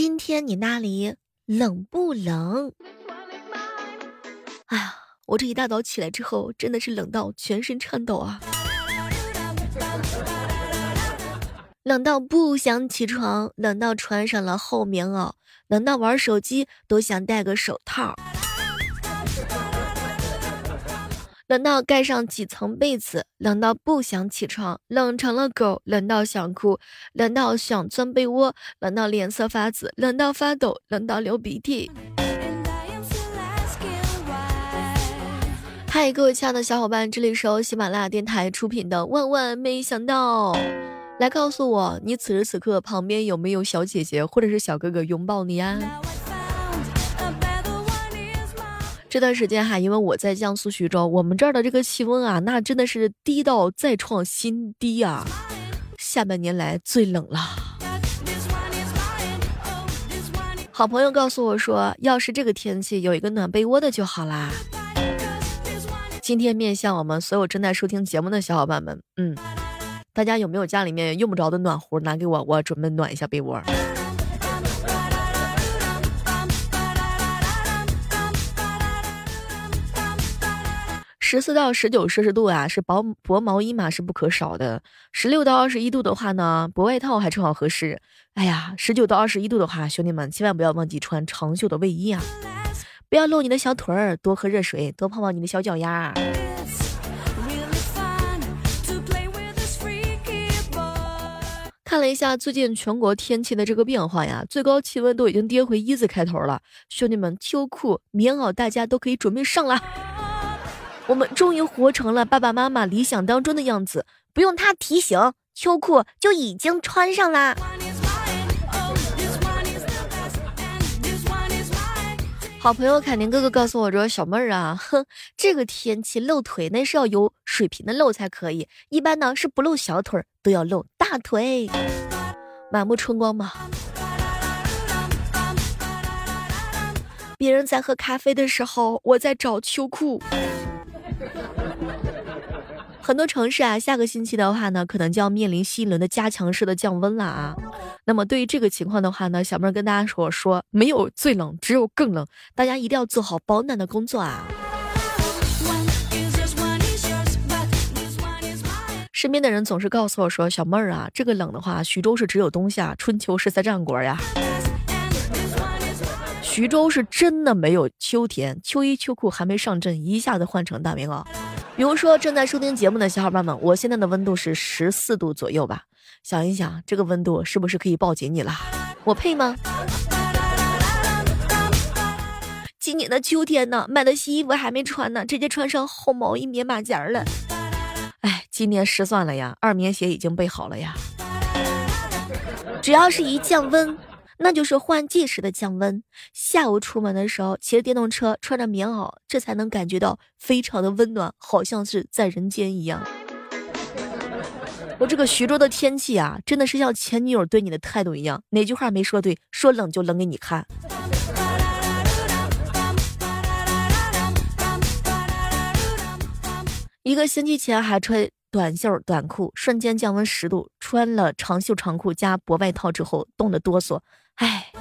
今天你那里冷不冷？哎呀，我这一大早起来之后，真的是冷到全身颤抖啊！冷到不想起床，冷到穿上了厚棉袄，冷到玩手机都想戴个手套。冷到盖上几层被子，冷到不想起床，冷成了狗，冷到想哭，冷到想钻被窝，冷到脸色发紫，冷到发抖，冷到流鼻涕。嗨，各位亲爱的小伙伴，这里是由喜马拉雅电台出品的《万万没想到》，来告诉我，你此时此刻旁边有没有小姐姐或者是小哥哥拥抱你啊？这段时间哈，因为我在江苏徐州，我们这儿的这个气温啊，那真的是低到再创新低啊！下半年来最冷了。好朋友告诉我说，要是这个天气有一个暖被窝的就好啦。今天面向我们所有正在收听节目的小伙伴们，嗯，大家有没有家里面用不着的暖壶拿给我，我准备暖一下被窝。十四到十九摄氏度啊，是薄薄毛衣嘛是不可少的。十六到二十一度的话呢，薄外套还正好合适。哎呀，十九到二十一度的话，兄弟们千万不要忘记穿长袖的卫衣啊，不要露你的小腿儿，多喝热水，多泡泡你的小脚丫。看了一下最近全国天气的这个变化呀，最高气温都已经跌回一字开头了。兄弟们，秋裤、棉袄大家都可以准备上了。我们终于活成了爸爸妈妈理想当中的样子，不用他提醒，秋裤就已经穿上啦。好朋友凯宁哥哥告诉我说：“小妹儿啊，哼，这个天气露腿那是要有水平的露才可以，一般呢是不露小腿都要露大腿，满目春光嘛。”别人在喝咖啡的时候，我在找秋裤。很多城市啊，下个星期的话呢，可能就要面临新一轮的加强式的降温了啊。那么对于这个情况的话呢，小妹儿跟大家说说，没有最冷，只有更冷，大家一定要做好保暖的工作啊。身边的人总是告诉我说，小妹儿啊，这个冷的话，徐州是只有冬夏，春秋是在战国呀。徐州是真的没有秋天，秋衣秋裤还没上阵，一下子换成大棉袄。比如说正在收听节目的小伙伴们，我现在的温度是十四度左右吧？想一想，这个温度是不是可以抱紧你了？我配吗？今年的秋天呢，买的新衣服还没穿呢，直接穿上厚毛衣棉马甲了。哎，今年失算了呀，二棉鞋已经备好了呀。只要是一降温。那就是换季时的降温。下午出门的时候，骑着电动车，穿着棉袄，这才能感觉到非常的温暖，好像是在人间一样。我这个徐州的天气啊，真的是像前女友对你的态度一样，哪句话没说对，说冷就冷给你看。一个星期前还穿短袖短裤，瞬间降温十度，穿了长袖长裤加薄外套之后，冻得哆嗦。唉，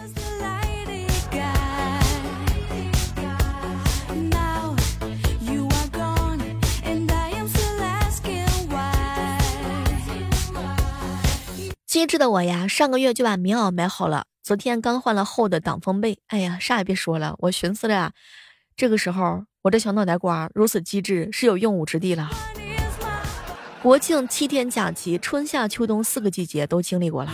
机智的我呀，上个月就把棉袄买好了，昨天刚换了厚的挡风被。哎呀，啥也别说了，我寻思着，这个时候我这小脑袋瓜如此机智，是有用武之地了。国庆七天假期，春夏秋冬四个季节都经历过了。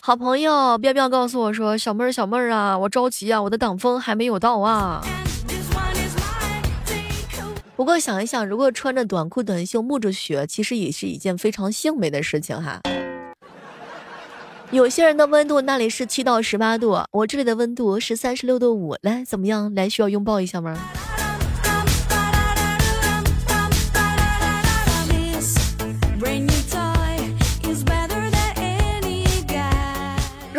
好朋友彪彪告诉我说：“小妹儿，小妹儿啊，我着急啊，我的挡风还没有到啊。”不过想一想，如果穿着短裤短袖沐着雪，其实也是一件非常幸美的事情哈。有些人的温度那里是七到十八度，我这里的温度是三十六度五，来怎么样？来需要拥抱一下吗？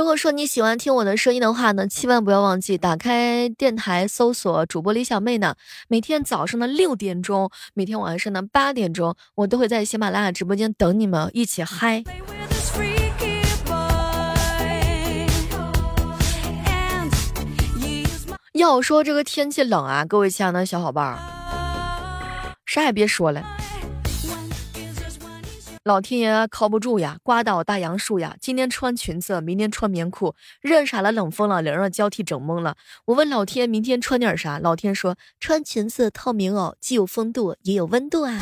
如果说你喜欢听我的声音的话呢，千万不要忘记打开电台，搜索主播李小妹呢。每天早上的六点钟，每天晚上的八点钟，我都会在喜马拉雅直播间等你们一起嗨。要说这个天气冷啊，各位亲爱的小伙伴儿，啥也别说了。老天爷靠不住呀，刮倒大杨树呀！今天穿裙子，明天穿棉裤，热傻了，冷疯了，冷热交替整懵了。我问老天，明天穿点啥？老天说，穿裙子套棉袄，既有风度，也有温度啊。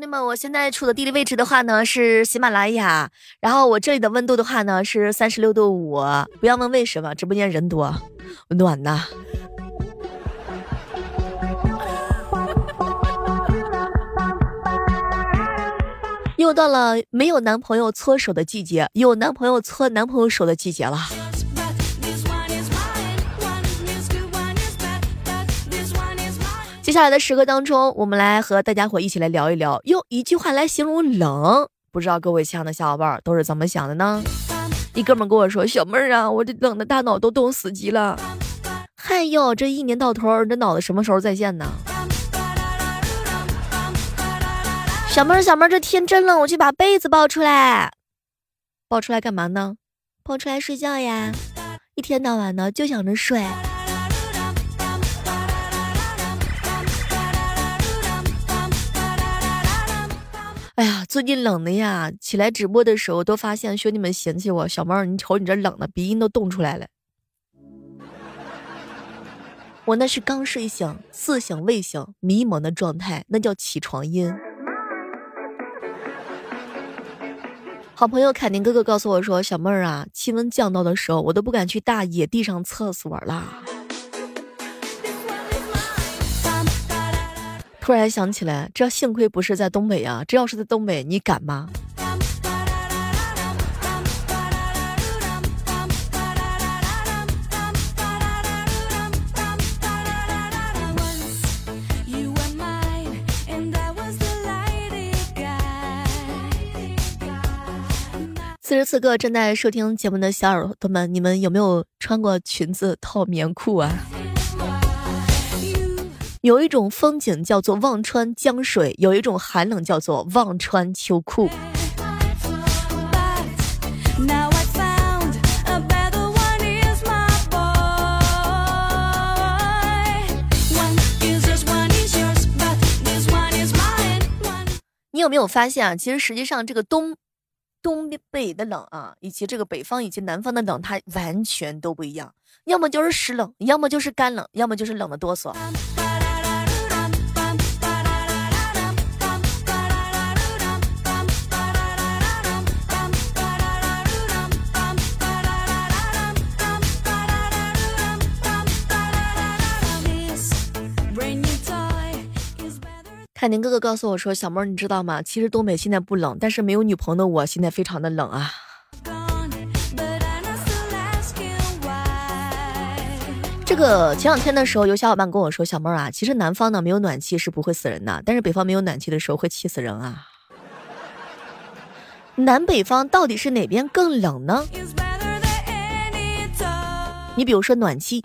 兄弟们，我现在处的地理位置的话呢是喜马拉雅，然后我这里的温度的话呢是三十六度五，不要问为什么，直播间人多，暖呐。又到了没有男朋友搓手的季节，有男朋友搓男朋友手的季节了。接下来的时刻当中，我们来和大家伙一起来聊一聊，用一句话来形容冷，不知道各位亲爱的小伙伴都是怎么想的呢？一哥们跟我说：“小妹儿啊，我这冷的大脑都冻死机了。”嗨哟，这一年到头，这脑子什么时候在线呢？小妹儿，小妹儿，这天真冷，我去把被子抱出来。抱出来干嘛呢？抱出来睡觉呀！一天到晚的就想着睡。最近冷的呀！起来直播的时候都发现兄弟们嫌弃我，小猫，你瞅你这冷的，鼻音都冻出来了。我那是刚睡醒，似醒未醒，迷蒙的状态，那叫起床音。好朋友凯宁哥哥告诉我说，小妹儿啊，气温降到的时候，我都不敢去大野地上厕所了。突然想起来，这幸亏不是在东北呀！这要是在东北，你敢吗？此时此刻正在收听节目的小耳朵们，你们有没有穿过裙子套棉裤啊？有一种风景叫做忘川江水，有一种寒冷叫做忘川秋裤。你有没有发现啊？其实实际上这个东东北的冷啊，以及这个北方以及南方的冷，它完全都不一样。要么就是湿冷，要么就是干冷，要么就是冷的哆嗦。海宁哥哥告诉我说：“小妹儿，你知道吗？其实东北现在不冷，但是没有女朋友的我现在非常的冷啊。”这个前两天的时候，有小伙伴跟我说：“小妹儿啊，其实南方呢没有暖气是不会死人的，但是北方没有暖气的时候会气死人啊。南北方到底是哪边更冷呢？你比如说暖气。”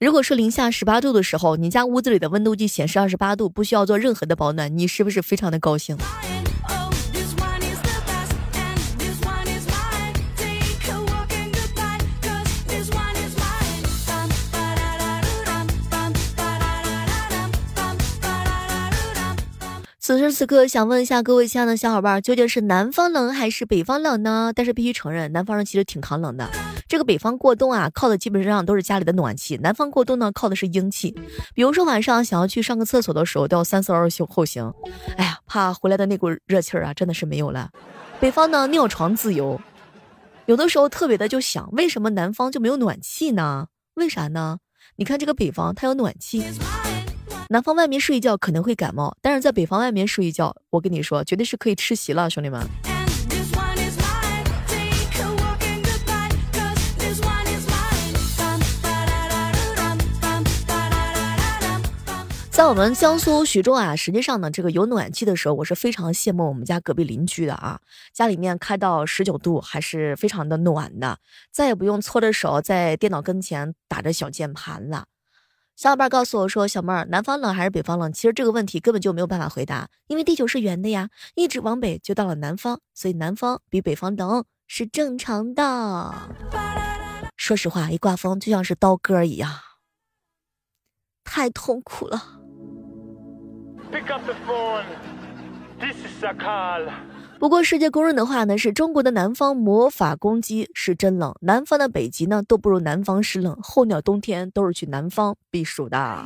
如果说零下十八度的时候，你家屋子里的温度计显示二十八度，不需要做任何的保暖，你是不是非常的高兴？此时此刻，想问一下各位亲爱的小伙伴，究竟是南方冷还是北方冷呢？但是必须承认，南方人其实挺抗冷的。这个北方过冬啊，靠的基本上都是家里的暖气；南方过冬呢，靠的是阴气。比如说晚上想要去上个厕所的时候，都要三思而后行。哎呀，怕回来的那股热气儿啊，真的是没有了。北方呢，尿床自由。有的时候特别的就想，为什么南方就没有暖气呢？为啥呢？你看这个北方，它有暖气。南方外面睡一觉可能会感冒，但是在北方外面睡一觉，我跟你说，绝对是可以吃席了，兄弟们。在我们江苏徐州啊，实际上呢，这个有暖气的时候，我是非常羡慕我们家隔壁邻居的啊，家里面开到十九度，还是非常的暖的，再也不用搓着手在电脑跟前打着小键盘了。小伙伴告诉我说：“小妹儿，南方冷还是北方冷？其实这个问题根本就没有办法回答，因为地球是圆的呀，一直往北就到了南方，所以南方比北方冷是正常的。说实话，一刮风就像是刀割一样，太痛苦了。”不过，世界公认的话呢，是中国的南方魔法攻击是真冷，南方的北极呢都不如南方湿冷，候鸟冬天都是去南方避暑的。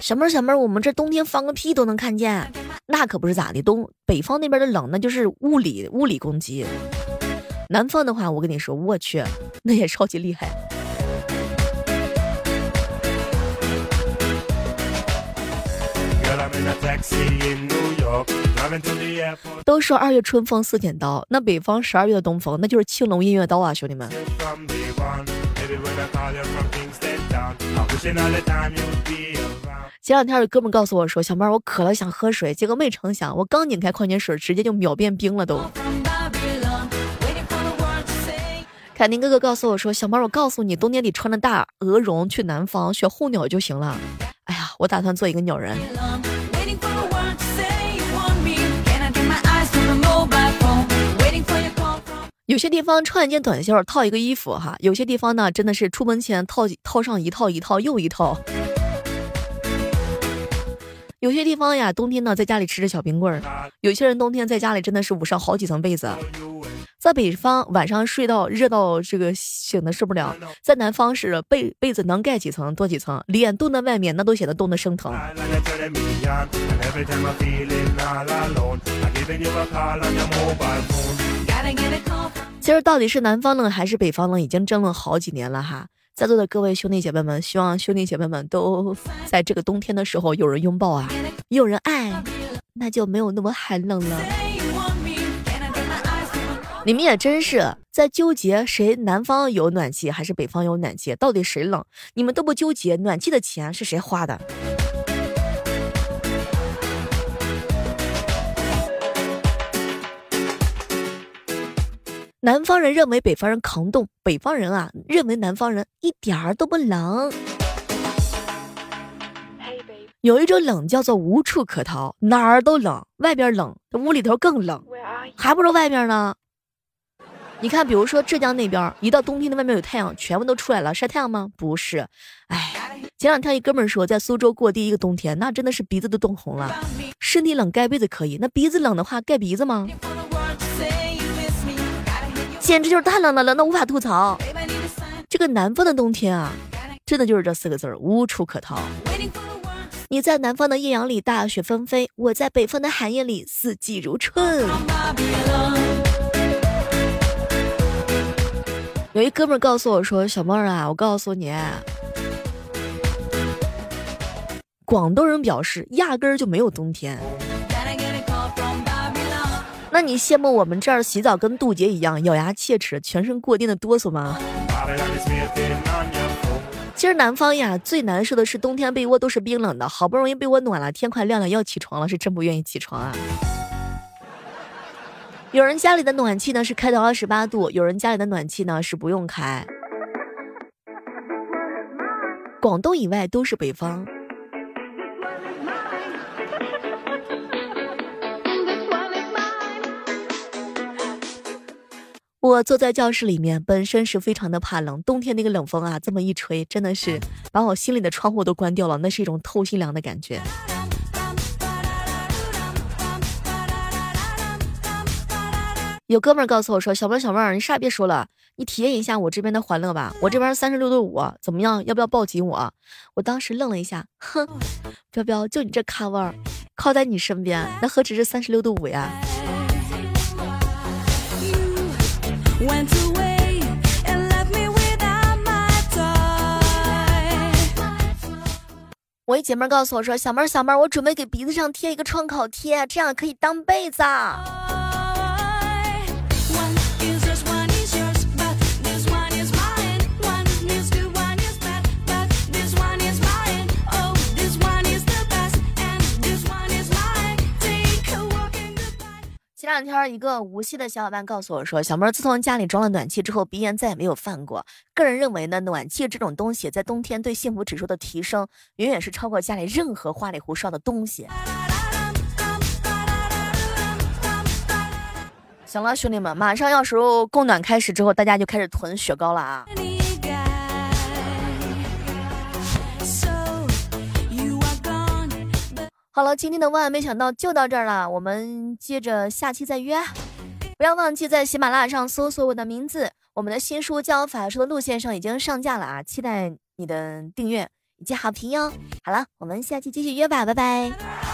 小妹儿，小妹儿，我们这冬天放个屁都能看见，那可不是咋的，东北方那边的冷那就是物理物理攻击，南方的话，我跟你说，我去，那也超级厉害。都说二月春风似剪刀，那北方十二月的东风，那就是青龙偃月刀啊，兄弟们！前两天有哥们告诉我说，小妹我渴了想喝水，结果没成想，我刚拧开矿泉水，直接就秒变冰了都。凯宁哥哥告诉我说，小妹我告诉你，冬天里穿着大鹅绒去南方学候鸟就行了。哎呀，我打算做一个鸟人。有些地方穿一件短袖套一个衣服哈，有些地方呢真的是出门前套套上一套一套又一套。有些地方呀，冬天呢在家里吃着小冰棍儿；有些人冬天在家里真的是捂上好几层被子。在北方晚上睡到热到这个醒的受不了，在南方是被被子能盖几层多几层，脸冻在外面那都显得冻得生疼。其实到底是南方冷还是北方冷，已经争论好几年了哈。在座的各位兄弟姐妹们，希望兄弟姐妹们都 在这个冬天的时候有人拥抱啊，有人爱，那就没有那么寒冷了。你们也真是在纠结谁南方有暖气还是北方有暖气，到底谁冷？你们都不纠结暖气的钱是谁花的？南方人认为北方人抗冻，北方人啊认为南方人一点儿都不冷。有一种冷叫做无处可逃，哪儿都冷，外边冷，屋里头更冷，还不如外边呢。你看，比如说浙江那边，一到冬天的外面有太阳，全部都出来了，晒太阳吗？不是。哎，前两天一哥们说在苏州过第一个冬天，那真的是鼻子都冻红了。身体冷盖被子可以，那鼻子冷的话盖鼻子吗？简直就是太冷了，冷的无法吐槽。这个南方的冬天啊，真的就是这四个字儿，无处可逃。你在南方的艳阳里大雪纷飞，我在北方的寒夜里四季如春。有一哥们告诉我说：“小妹儿啊，我告诉你，广东人表示压根儿就没有冬天。”那你羡慕我们这儿洗澡跟渡劫一样咬牙切齿、全身过电的哆嗦吗？其实南方呀，最难受的是冬天被窝都是冰冷的，好不容易被窝暖了，天快亮了要起床了，是真不愿意起床啊。有人家里的暖气呢是开到二十八度，有人家里的暖气呢是不用开。广东以外都是北方。我坐在教室里面，本身是非常的怕冷。冬天那个冷风啊，这么一吹，真的是把我心里的窗户都关掉了，那是一种透心凉的感觉。有哥们儿告诉我说：“小妹儿，小妹儿，你啥也别说了，你体验一下我这边的欢乐吧。我这边三十六度五，怎么样？要不要抱紧我？”我当时愣了一下，哼，彪彪，就你这咖味儿，靠在你身边，那何止是三十六度五呀？我一姐妹告诉我说：“小妹儿，小妹儿，我准备给鼻子上贴一个创口贴，这样可以当被子。”一个无锡的小伙伴告诉我说，小妹自从家里装了暖气之后，鼻炎再也没有犯过。个人认为呢，暖气这种东西在冬天对幸福指数的提升，远远是超过家里任何花里胡哨的东西。行了，兄弟们，马上要时候供暖开始之后，大家就开始囤雪糕了啊！好了，今天的万万没想到就到这儿了，我们接着下期再约。不要忘记在喜马拉雅上搜索我的名字，我们的新书《教法术的路线》上已经上架了啊，期待你的订阅以及好评哟。好了，我们下期继续约吧，拜拜。